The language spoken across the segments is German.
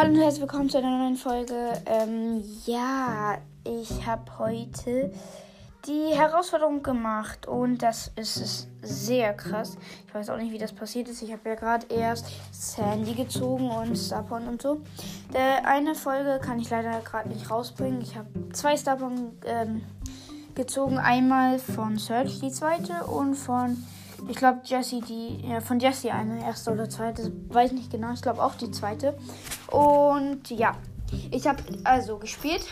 Hallo und herzlich willkommen zu einer neuen Folge. Ähm, ja, ich habe heute die Herausforderung gemacht und das ist sehr krass. Ich weiß auch nicht, wie das passiert ist. Ich habe ja gerade erst Sandy gezogen und Starpon und so. Der eine Folge kann ich leider gerade nicht rausbringen. Ich habe zwei Starpon ähm, gezogen. Einmal von Search, die zweite, und von ich glaube, Jessie, die, ja, von Jessie eine, erste oder zweite, weiß nicht genau, ich glaube auch die zweite. Und ja, ich habe also gespielt,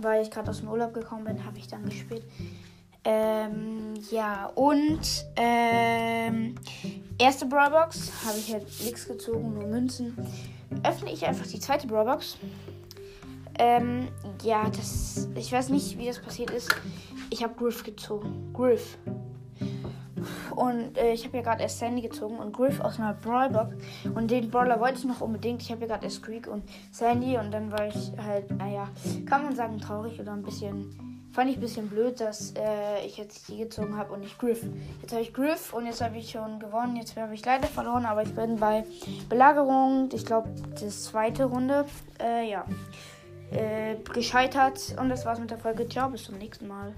weil ich gerade aus dem Urlaub gekommen bin, habe ich dann gespielt. Ähm, ja, und ähm, erste Brawlbox habe ich halt nichts gezogen, nur Münzen. Öffne ich einfach die zweite Brawlbox. Ähm, ja, das, ich weiß nicht, wie das passiert ist. Ich habe Griff gezogen. Griff. Und äh, ich habe ja gerade erst Sandy gezogen und Griff aus einer Brawlbox. Und den Brawler wollte ich noch unbedingt. Ich habe ja gerade erst Squeak und Sandy. Und dann war ich halt, naja, kann man sagen, traurig oder ein bisschen. Fand ich ein bisschen blöd, dass äh, ich jetzt die gezogen habe und nicht Griff. Jetzt habe ich Griff und jetzt habe ich schon gewonnen. Jetzt habe ich leider verloren, aber ich bin bei Belagerung, ich glaube, die zweite Runde, äh, ja, äh, gescheitert. Und das war's mit der Folge. Ciao, bis zum nächsten Mal.